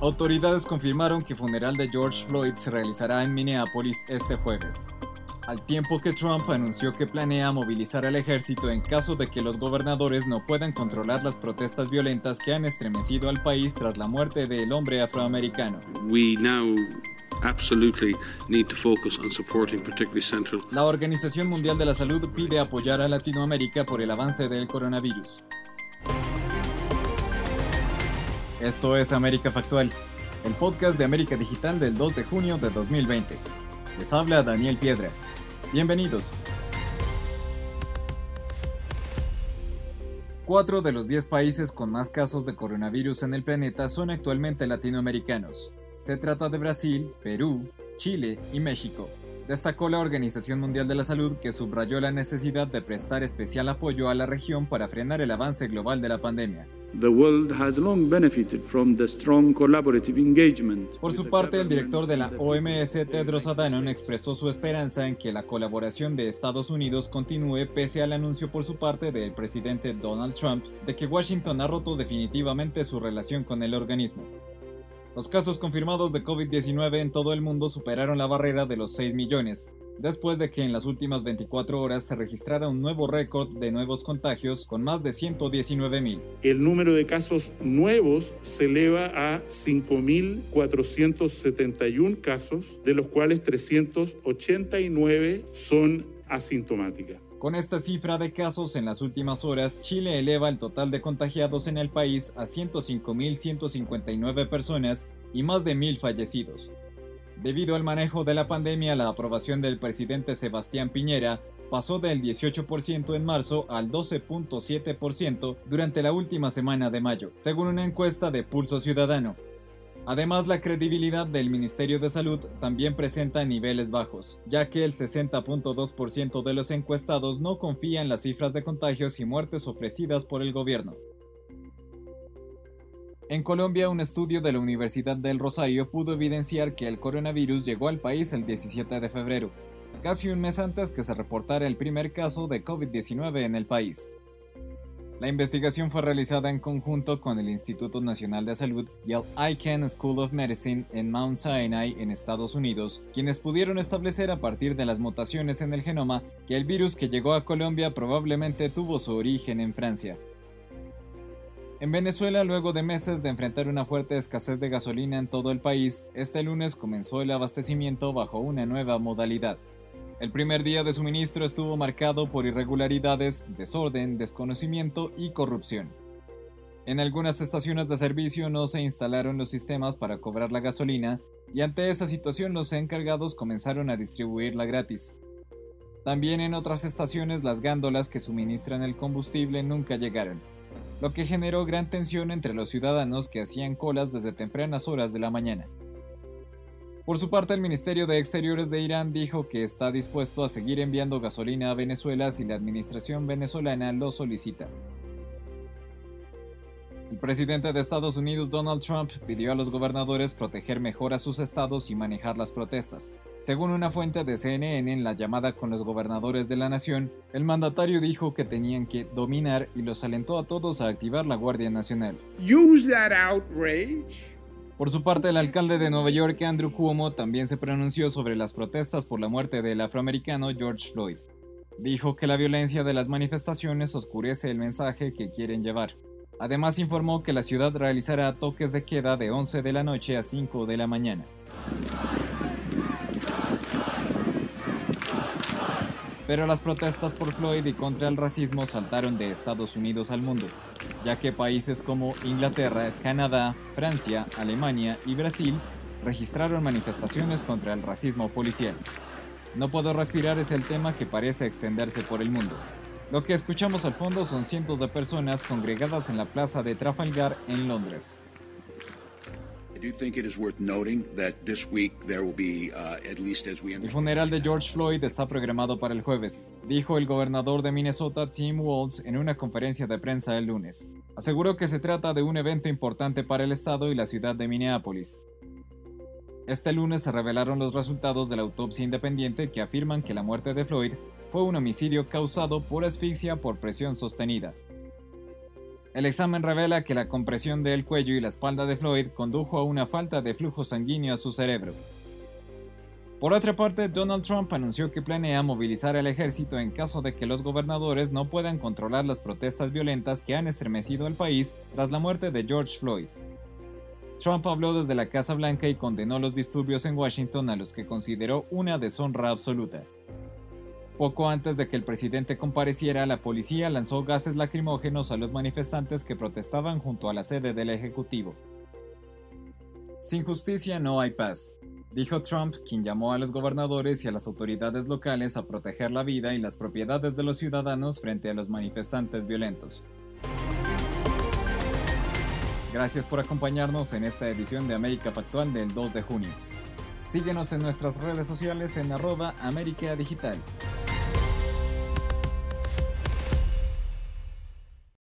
Autoridades confirmaron que el funeral de George Floyd se realizará en Minneapolis este jueves, al tiempo que Trump anunció que planea movilizar al ejército en caso de que los gobernadores no puedan controlar las protestas violentas que han estremecido al país tras la muerte del hombre afroamericano. La Organización Mundial de la Salud pide apoyar a Latinoamérica por el avance del coronavirus. Esto es América Factual, el podcast de América Digital del 2 de junio de 2020. Les habla Daniel Piedra. Bienvenidos. Cuatro de los 10 países con más casos de coronavirus en el planeta son actualmente latinoamericanos. Se trata de Brasil, Perú, Chile y México. Destacó la Organización Mundial de la Salud que subrayó la necesidad de prestar especial apoyo a la región para frenar el avance global de la pandemia. Por su parte, el director de la OMS, Tedros Adhanom, expresó su esperanza en que la colaboración de Estados Unidos continúe pese al anuncio por su parte del presidente Donald Trump de que Washington ha roto definitivamente su relación con el organismo. Los casos confirmados de COVID-19 en todo el mundo superaron la barrera de los 6 millones, después de que en las últimas 24 horas se registrara un nuevo récord de nuevos contagios con más de 119 mil. El número de casos nuevos se eleva a 5.471 casos, de los cuales 389 son asintomáticas. Con esta cifra de casos en las últimas horas, Chile eleva el total de contagiados en el país a 105.159 personas y más de mil fallecidos. Debido al manejo de la pandemia, la aprobación del presidente Sebastián Piñera pasó del 18% en marzo al 12.7% durante la última semana de mayo, según una encuesta de Pulso Ciudadano. Además, la credibilidad del Ministerio de Salud también presenta niveles bajos, ya que el 60.2% de los encuestados no confía en las cifras de contagios y muertes ofrecidas por el gobierno. En Colombia, un estudio de la Universidad del Rosario pudo evidenciar que el coronavirus llegó al país el 17 de febrero, casi un mes antes que se reportara el primer caso de COVID-19 en el país. La investigación fue realizada en conjunto con el Instituto Nacional de Salud y el Icahn School of Medicine en Mount Sinai en Estados Unidos, quienes pudieron establecer a partir de las mutaciones en el genoma que el virus que llegó a Colombia probablemente tuvo su origen en Francia. En Venezuela, luego de meses de enfrentar una fuerte escasez de gasolina en todo el país, este lunes comenzó el abastecimiento bajo una nueva modalidad. El primer día de suministro estuvo marcado por irregularidades, desorden, desconocimiento y corrupción. En algunas estaciones de servicio no se instalaron los sistemas para cobrar la gasolina y ante esa situación los encargados comenzaron a distribuirla gratis. También en otras estaciones las gándolas que suministran el combustible nunca llegaron lo que generó gran tensión entre los ciudadanos que hacían colas desde tempranas horas de la mañana. Por su parte, el Ministerio de Exteriores de Irán dijo que está dispuesto a seguir enviando gasolina a Venezuela si la administración venezolana lo solicita. El presidente de Estados Unidos Donald Trump pidió a los gobernadores proteger mejor a sus estados y manejar las protestas. Según una fuente de CNN en la llamada con los gobernadores de la nación, el mandatario dijo que tenían que dominar y los alentó a todos a activar la Guardia Nacional. Por su parte, el alcalde de Nueva York, Andrew Cuomo, también se pronunció sobre las protestas por la muerte del afroamericano George Floyd. Dijo que la violencia de las manifestaciones oscurece el mensaje que quieren llevar. Además informó que la ciudad realizará toques de queda de 11 de la noche a 5 de la mañana. Pero las protestas por Floyd y contra el racismo saltaron de Estados Unidos al mundo, ya que países como Inglaterra, Canadá, Francia, Alemania y Brasil registraron manifestaciones contra el racismo policial. No puedo respirar es el tema que parece extenderse por el mundo. Lo que escuchamos al fondo son cientos de personas congregadas en la plaza de Trafalgar en Londres. El funeral de George Floyd está programado para el jueves, dijo el gobernador de Minnesota Tim Walz en una conferencia de prensa el lunes. Aseguró que se trata de un evento importante para el estado y la ciudad de Minneapolis. Este lunes se revelaron los resultados de la autopsia independiente que afirman que la muerte de Floyd fue un homicidio causado por asfixia por presión sostenida. El examen revela que la compresión del cuello y la espalda de Floyd condujo a una falta de flujo sanguíneo a su cerebro. Por otra parte, Donald Trump anunció que planea movilizar al ejército en caso de que los gobernadores no puedan controlar las protestas violentas que han estremecido al país tras la muerte de George Floyd. Trump habló desde la Casa Blanca y condenó los disturbios en Washington a los que consideró una deshonra absoluta. Poco antes de que el presidente compareciera, la policía lanzó gases lacrimógenos a los manifestantes que protestaban junto a la sede del Ejecutivo. Sin justicia no hay paz dijo Trump, quien llamó a los gobernadores y a las autoridades locales a proteger la vida y las propiedades de los ciudadanos frente a los manifestantes violentos. Gracias por acompañarnos en esta edición de América Factual del 2 de junio. Síguenos en nuestras redes sociales en arroba América Digital.